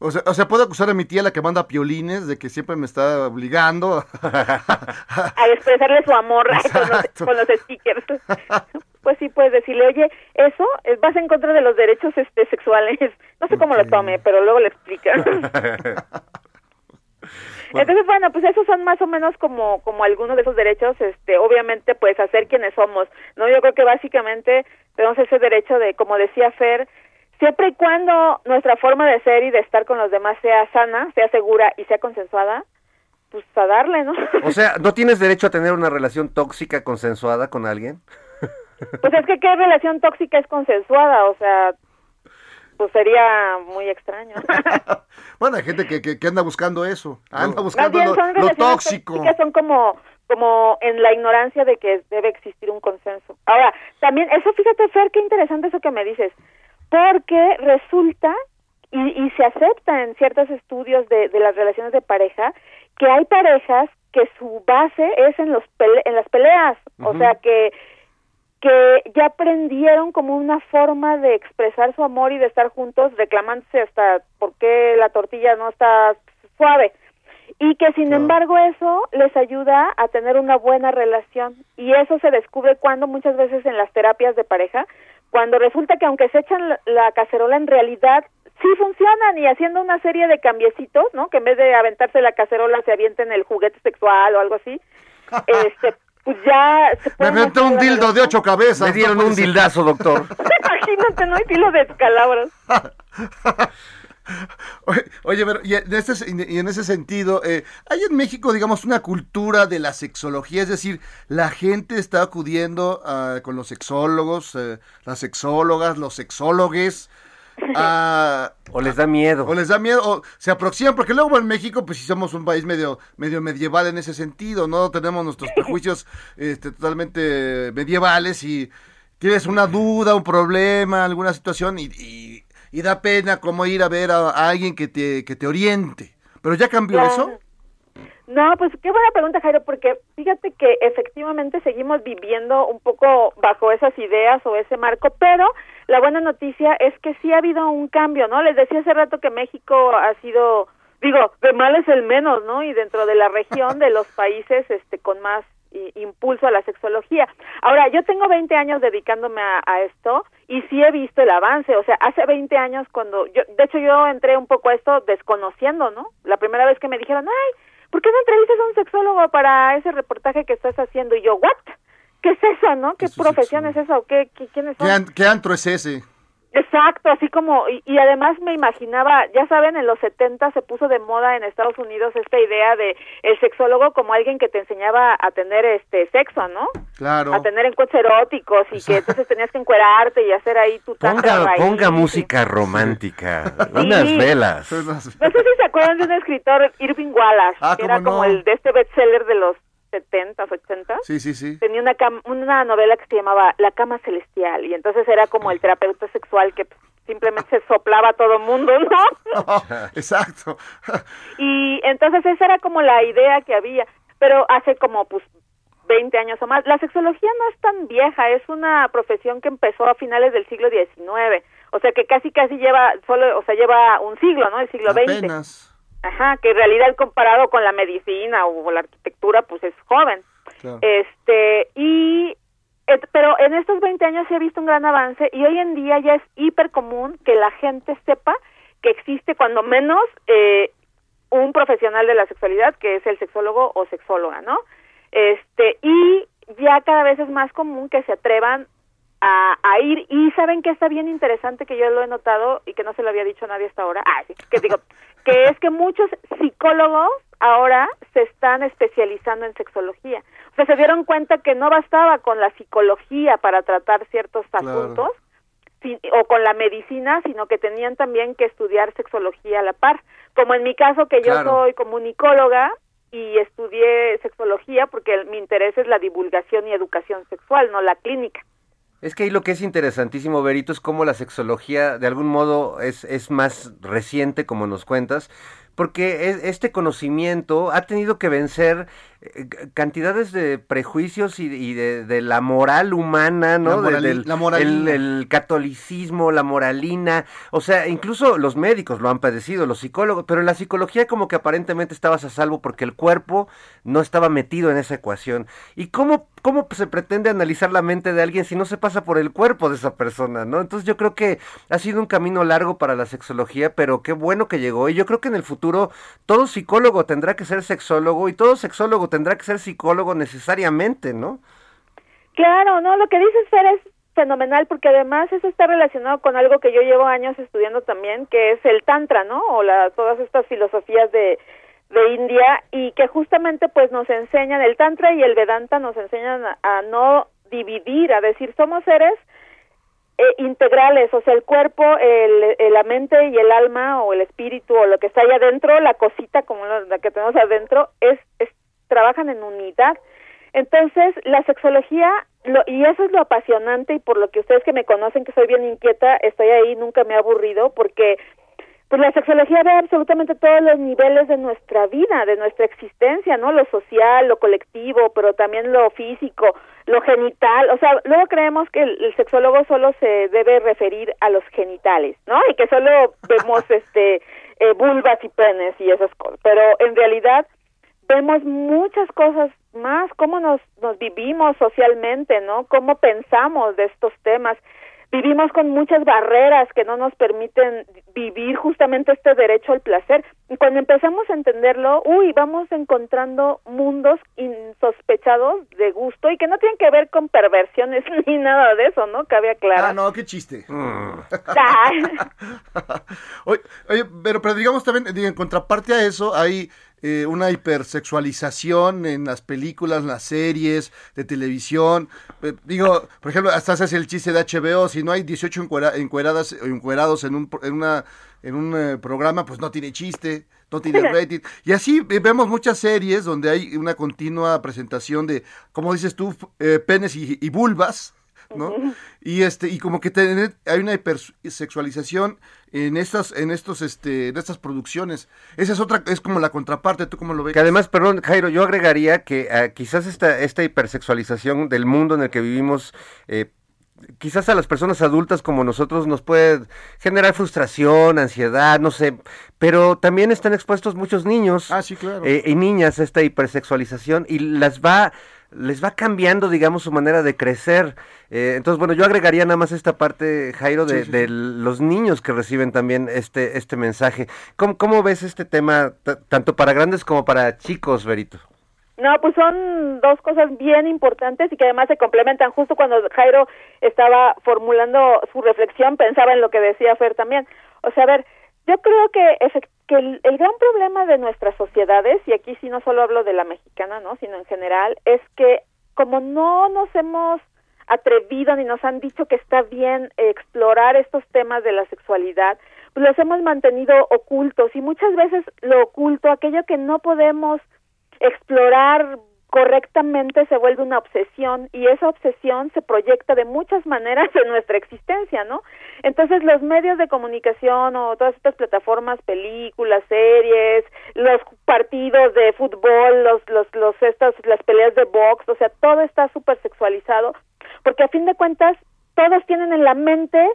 o sea, o sea, puedo acusar a mi tía, la que manda piolines, de que siempre me está obligando a expresarle su amor con los, con los, stickers. Pues sí, puedes decirle, oye, eso vas en contra de los derechos este, sexuales. No sé cómo lo tome, pero luego le Entonces, bueno, pues esos son más o menos como como algunos de esos derechos, este, obviamente, pues hacer quienes somos, ¿no? Yo creo que básicamente tenemos ese derecho de, como decía Fer, siempre y cuando nuestra forma de ser y de estar con los demás sea sana, sea segura y sea consensuada, pues a darle, ¿no? O sea, ¿no tienes derecho a tener una relación tóxica consensuada con alguien? Pues es que qué relación tóxica es consensuada, o sea, pues sería muy extraño. bueno, hay gente que, que, anda buscando eso, anda buscando lo, lo tóxico. Son como como en la ignorancia de que debe existir un consenso. Ahora, también, eso fíjate, Fer, qué interesante eso que me dices porque resulta y, y, se acepta en ciertos estudios de, de, las relaciones de pareja que hay parejas que su base es en los en las peleas, o sea que que ya aprendieron como una forma de expresar su amor y de estar juntos reclamándose hasta por qué la tortilla no está suave y que sin embargo eso les ayuda a tener una buena relación y eso se descubre cuando muchas veces en las terapias de pareja cuando resulta que aunque se echan la cacerola en realidad sí funcionan y haciendo una serie de cambiecitos, ¿no? Que en vez de aventarse la cacerola se avienten el juguete sexual o algo así. este, pues ya se Me aventé un dildo de ocho cabezas. Me dieron un dildazo, doctor. Imagínate, no hay filo de escalabros. Oye, pero y en, este, y en ese sentido, eh, ¿hay en México, digamos, una cultura de la sexología? Es decir, la gente está acudiendo uh, con los sexólogos, eh, las sexólogas, los sexólogues. Uh, o les da miedo. O les da miedo, o se aproximan, porque luego en México, pues si somos un país medio, medio medieval en ese sentido, ¿no? Tenemos nuestros prejuicios este, totalmente medievales y tienes una duda, un problema, alguna situación y, y y da pena como ir a ver a, alguien que te, que te oriente. ¿Pero ya cambió eso? No, pues qué buena pregunta, Jairo, porque fíjate que efectivamente seguimos viviendo un poco bajo esas ideas o ese marco, pero la buena noticia es que sí ha habido un cambio, ¿no? Les decía hace rato que México ha sido, digo, de mal es el menos, ¿no? Y dentro de la región de los países este con más impulso a la sexología. Ahora, yo tengo 20 años dedicándome a, esto y sí he visto el avance, o sea, hace 20 años cuando yo, de hecho yo entré un poco a esto desconociendo, ¿no? La primera vez que me dijeron, ay, ¿por qué no entrevistas a un sexólogo para ese reportaje que estás haciendo? Y yo, ¿what? ¿Qué es eso, no? ¿Qué, profesión es esa o qué, qué, quiénes son? ¿Qué, antro es ese? Exacto, así como, y, además me imaginaba, ya saben, en los 70 se puso de moda en Estados Unidos esta idea de el sexólogo como alguien que te enseñaba a tener este sexo, ¿no? Claro. A tener encuentros eróticos y que entonces tenías que encuerarte y hacer ahí tu Ponga, ponga música romántica, unas velas. No sé si se acuerdan de un escritor, Irving Wallace, ah, que era como el de este bestseller de los 70, 80. Sí, sí, sí. Tenía una, una novela que se llamaba La cama celestial y entonces era como el terapeuta sexual que simplemente se soplaba a todo mundo, ¿no? exacto. y entonces esa era como la idea que había, pero hace como pues 20 años o más. La sexología no es tan vieja, es una profesión que empezó a finales del siglo XIX, o sea que casi casi lleva solo, o sea, lleva un siglo, ¿no? El siglo Apenas. Ajá, que en realidad comparado con la medicina o la arquitectura, pues es joven. Este, y, pero en estos 20 años se ha visto un gran avance y hoy en día ya es hiper común que la gente sepa que existe cuando menos eh, un profesional de la sexualidad, que es el sexólogo o sexóloga, ¿no? Este, y ya cada vez es más común que se atrevan a, a, ir y saben que está bien interesante que yo lo he notado y que no se lo había dicho a nadie hasta ahora, ah, sí, que digo, que es que muchos psicólogos ahora se están especializando en sexología. O sea, se dieron cuenta que no bastaba con la psicología para tratar ciertos asuntos, o con la medicina, sino que tenían también que estudiar sexología a la par. Como en mi caso, que yo soy comunicóloga y estudié sexología porque mi interés es la divulgación y educación sexual, no la clínica. Es que ahí lo que es interesantísimo, Berito, es cómo la sexología de algún modo es, es más reciente, como nos cuentas, porque este conocimiento ha tenido que vencer eh, cantidades de prejuicios y, de, la moral humana, ¿no? La, El, catolicismo, la moralina, o sea, incluso los médicos lo han padecido, los psicólogos, pero en la psicología como que aparentemente estabas a salvo porque el cuerpo no estaba metido en esa ecuación. ¿Y cómo, cómo se pretende analizar la mente de alguien si no se pasa por el cuerpo de esa persona, ¿no? Entonces yo creo que ha sido un camino largo para la sexología, pero qué bueno que llegó. Y yo creo que en el futuro todo psicólogo tendrá que ser sexólogo y todo sexólogo tendrá que ser psicólogo necesariamente, ¿no? Claro, no, lo que dices Fer es fenomenal porque además eso está relacionado con algo que yo llevo años estudiando también, que es el tantra, ¿no? O la, todas estas filosofías de de India y que justamente pues nos enseñan el tantra y el vedanta nos enseñan a, no dividir, a decir somos seres eh, integrales, o sea, el cuerpo, el, la mente y el alma o el espíritu o lo que está ahí adentro, la cosita como la, que tenemos adentro, es, es trabajan en unidad. Entonces, la sexología, lo, y eso es lo apasionante y por lo que ustedes que me conocen que soy bien inquieta, estoy ahí, nunca me he aburrido porque pues la sexología ve absolutamente todos los niveles de nuestra vida, de nuestra existencia, ¿no? Lo social, lo colectivo, pero también lo físico, lo genital. O sea, luego creemos que el, el sexólogo solo se debe referir a los genitales, ¿no? Y que solo vemos este eh, vulvas y penes y esas cosas. Pero en realidad vemos muchas cosas más, cómo nos, nos vivimos socialmente, ¿no? Cómo pensamos de estos temas. Vivimos con muchas barreras que no nos permiten vivir justamente este derecho al placer. Y cuando empezamos a entenderlo, uy, vamos encontrando mundos insospechados de gusto y que no tienen que ver con perversiones ni nada de eso, ¿no? Cabe aclarar. Ah, no, qué chiste. Mm. oye, pero, pero digamos también, en contraparte a eso, hay eh, una hipersexualización en las películas, las series de televisión. Eh, digo, por ejemplo, hasta haces el chiste de HBO, si no hay 18 encueradas o encuerados en un, en una, en un eh, programa, pues no tiene chiste, no tiene rating. Y así vemos muchas series donde hay una continua presentación de, como dices tú, penes y, y vulvas. ¿No? Y este y como que hay una hipersexualización en estas en estos este en estas producciones. Esa es otra es como la contraparte, tú cómo lo ves? Que además, perdón, Jairo, yo agregaría que ah, quizás esta esta hipersexualización del mundo en el que vivimos eh, quizás a las personas adultas como nosotros nos puede generar frustración, ansiedad, no sé, pero también están expuestos muchos niños ah, sí, claro. Eh, y niñas a esta hipersexualización y las va les va cambiando, digamos, su manera de crecer. Eh, entonces, bueno, yo agregaría nada más esta parte, Jairo, de, los niños que reciben también este, este mensaje. ¿Cómo, cómo ves este tema, tanto para grandes como para chicos, Berito? No, pues son dos cosas bien importantes y que además se complementan. Justo cuando Jairo estaba formulando su reflexión, pensaba en lo que decía Fer también. O sea, a ver, yo creo que, que el, gran problema de nuestras sociedades, y aquí sí no solo hablo de la mexicana, ¿no? sino en general, es que como no nos hemos atrevido ni nos han dicho que está bien explorar estos temas de la sexualidad, pues los hemos mantenido ocultos y muchas veces lo oculto, aquello que no podemos explorar correctamente se vuelve una obsesión y esa obsesión se proyecta de muchas maneras en nuestra existencia, ¿no? Entonces los medios de comunicación o todas estas plataformas, películas, series, los partidos de fútbol, los los los estas las peleas de box, o sea, todo está súper sexualizado porque a fin de cuentas todos tienen en la mente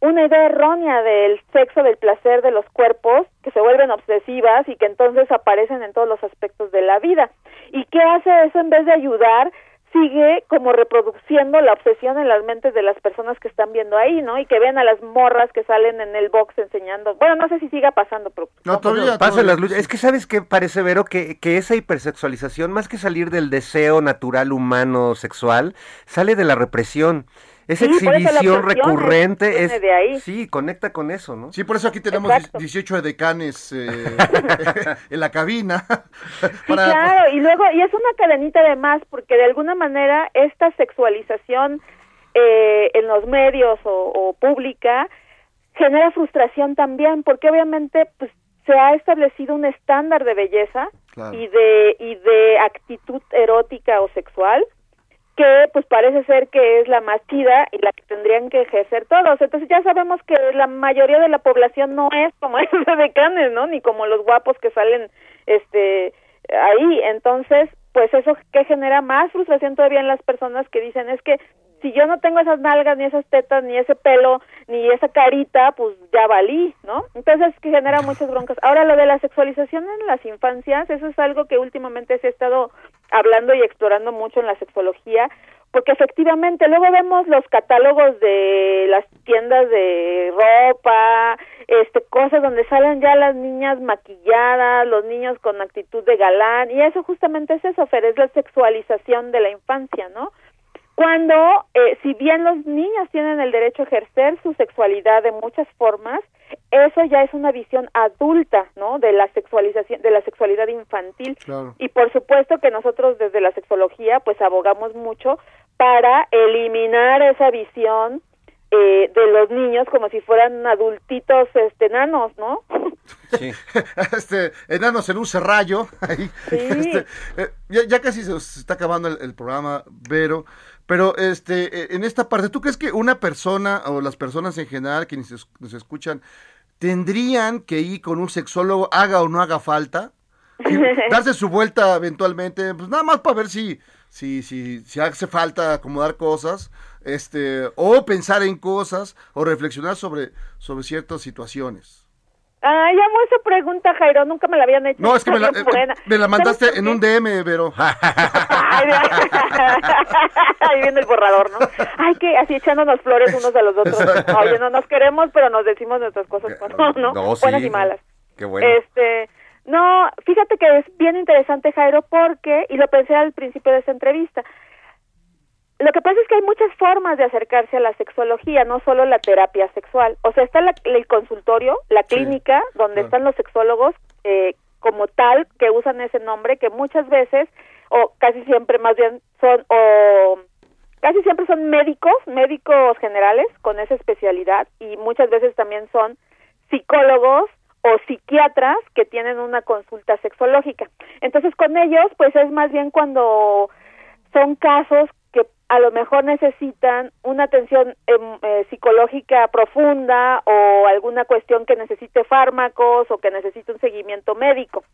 una idea errónea del sexo, del placer de los cuerpos, que se vuelven obsesivas y que entonces aparecen en todos los aspectos de la vida. ¿Y qué hace eso en vez de ayudar? sigue como reproduciendo la obsesión en las mentes de las personas que están viendo ahí, ¿no? Y que ven a las morras que salen en el box enseñando. Bueno, no sé si siga pasando, pero... No, todavía, pasa las luchas. Es que, ¿sabes qué parece, Vero? Que, que esa hipersexualización, más que salir del deseo natural humano sexual, sale de la represión. Esa exhibición recurrente es, sí, conecta con eso, ¿no? Sí, por eso aquí tenemos 18 decanes eh, en la cabina. claro, y luego, y es una cadenita de más, porque de alguna manera esta sexualización eh, en los medios o, o pública genera frustración también, porque obviamente pues se ha establecido un estándar de belleza Claro. y de y de actitud erótica o sexual que pues parece ser que es la más chida y la que tendrían que ejercer todos. Entonces ya sabemos que la mayoría de la población no es como ese de Canes, ¿no? Ni como los guapos que salen este ahí. Entonces, pues eso que genera más frustración todavía en las personas que dicen es que si yo no tengo esas nalgas, ni esas tetas, ni ese pelo, ni esa carita, pues ya valí, ¿no? Entonces que genera muchas broncas. Ahora lo de la sexualización en las infancias, eso es algo que últimamente se ha estado hablando y explorando mucho en la sexología, porque efectivamente luego vemos los catálogos de las tiendas de ropa, este cosas donde salen ya las niñas maquilladas, los niños con actitud de galán y eso justamente es eso, Fer, es la sexualización de la infancia, ¿no? Cuando, eh, si bien los niños tienen el derecho a ejercer su sexualidad de muchas formas, eso ya es una visión adulta, ¿no? De la sexualización, de la sexualidad infantil. Claro. Y por supuesto que nosotros desde la sexología, pues abogamos mucho para eliminar esa visión eh, de los niños como si fueran adultitos, este, enanos, ¿no? Sí. este, enanos en un serrallo. ahí. Sí. Este, eh, ya, ya casi se está acabando el, el programa, Vero. Pero este, en esta parte, ¿tú crees que una persona o las personas en general que nos, es- nos escuchan tendrían que ir con un sexólogo, haga o no haga falta? Darse su vuelta eventualmente, pues nada más para ver si, si, si, si hace falta acomodar cosas, este, o pensar en cosas, o reflexionar sobre, sobre ciertas situaciones. Ay, amo esa pregunta, Jairo, nunca me la habían hecho. No, es que me la, eh, me la ¿Sabes mandaste en un DM, Vero. Ay, Ahí viene el borrador, ¿no? Ay, que así echándonos flores unos a los otros. Oye, no nos queremos, pero nos decimos nuestras cosas, ¿no? ¿no? No, sí. Buenas y malas. Qué bueno. Este, no, fíjate que es bien interesante, Jairo, porque, y lo pensé al principio de esta entrevista, lo que pasa es que hay muchas formas de acercarse a la sexología, no solo la terapia sexual. O sea, está la- el consultorio, la Sí, clínica, donde están los sexólogos eh, como tal, que usan ese nombre, que muchas veces, o casi siempre más bien son, o casi siempre son médicos, médicos generales con esa especialidad, y muchas veces también son psicólogos o psiquiatras que tienen una consulta sexológica. Entonces, con ellos, pues es más bien cuando son casos a lo mejor necesitan una atención em, eh, psicológica profunda o alguna cuestión que necesite fármacos o que necesite un seguimiento médico.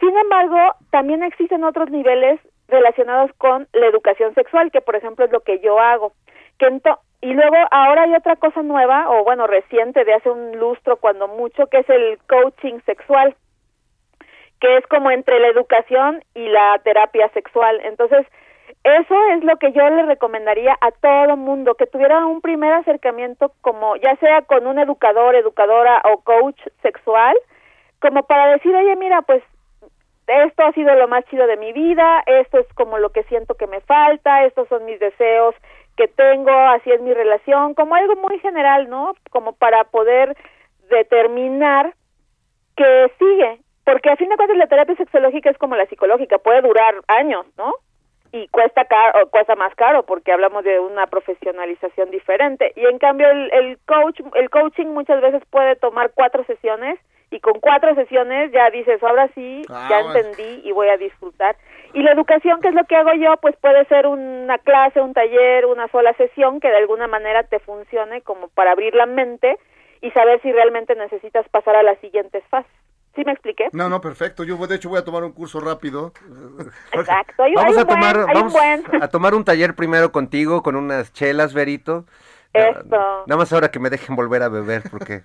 Sin embargo, también existen otros niveles relacionados con la educación sexual, que por ejemplo es lo que yo hago. Que ento- y luego ahora hay otra cosa nueva, o bueno, reciente, de hace un lustro cuando mucho, que es el coaching sexual que es como entre la educación y la terapia sexual. Entonces, eso es lo que yo le recomendaría a todo mundo, que tuviera un primer acercamiento como ya sea con un educador, educadora o coach sexual, como para decir, oye, mira, pues esto ha sido lo más chido de mi vida, esto es como lo que siento que me falta, estos son mis deseos que tengo, así es mi relación, como algo muy general, ¿no? Como para poder determinar que sigue, porque a fin de cuentas la terapia sexológica es como la psicológica, puede durar años, ¿no? Y cuesta caro, cuesta más caro porque hablamos de una profesionalización diferente. Y en cambio el, el coach, el coaching muchas veces puede tomar cuatro sesiones y con cuatro sesiones ya dices, ahora sí, Ah, ya bueno. entendí y voy a disfrutar. Y la educación, que es lo que hago yo, pues puede ser una clase, un taller, una sola sesión que de alguna manera te funcione como para abrir la mente y saber si realmente necesitas pasar a las siguientes fases. ¿Sí me expliqué? No, no, perfecto. Yo de hecho voy a tomar un curso rápido. Exacto. Hay, Vamos hay a buen, tomar, vamos buen. a tomar un taller primero contigo con unas chelas, Verito. Esto. Nada más ahora que me dejen volver a beber porque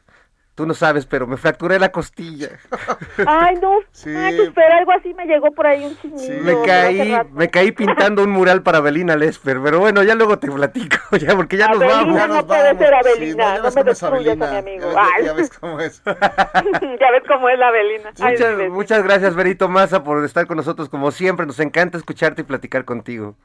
tú no sabes, pero me fracturé la costilla. Ay, no. Sí. Ay, pues, pero algo así me llegó por ahí un chismillo. Sí. Me caí, me caí pintando un mural para Belina Lesper, pero bueno, ya luego te platico, ya porque ya nos Abelina vamos. no puede ser Abelina, ya no ves me cómo es destruyas a Abelina. mi amigo. Ya ves- Ay. ya ves cómo es. ya ves cómo es la Belina. Ay, Muchas, sí, sí. muchas gracias, Verito Maza, por estar con nosotros como siempre. Nos encanta escucharte y platicar contigo.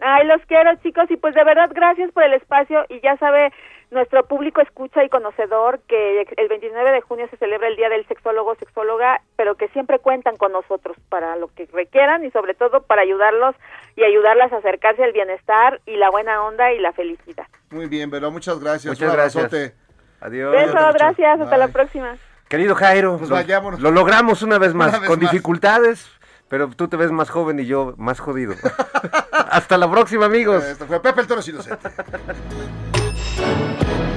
Ay, los quiero, chicos, y pues de verdad gracias por el espacio y ya sabe nuestro público escucha y conocedor que el 29 de junio se celebra el Día del Sexólogo Sexóloga, pero que siempre cuentan con nosotros para lo que requieran y sobre todo para ayudarlos y ayudarlas a acercarse al bienestar y la buena onda y la felicidad. Muy bien, pero muchas gracias. Muchas Un gracias. abrazote. Adiós. Beso, gracias, hasta la próxima. Querido Jairo, Pues lo, vayámonos. lo logramos una vez más, Una vez con más. dificultades, pero tú te ves más joven y yo más jodido. Hasta la próxima, amigos. Esto fue Pepe el Toro Inocente. Thank you.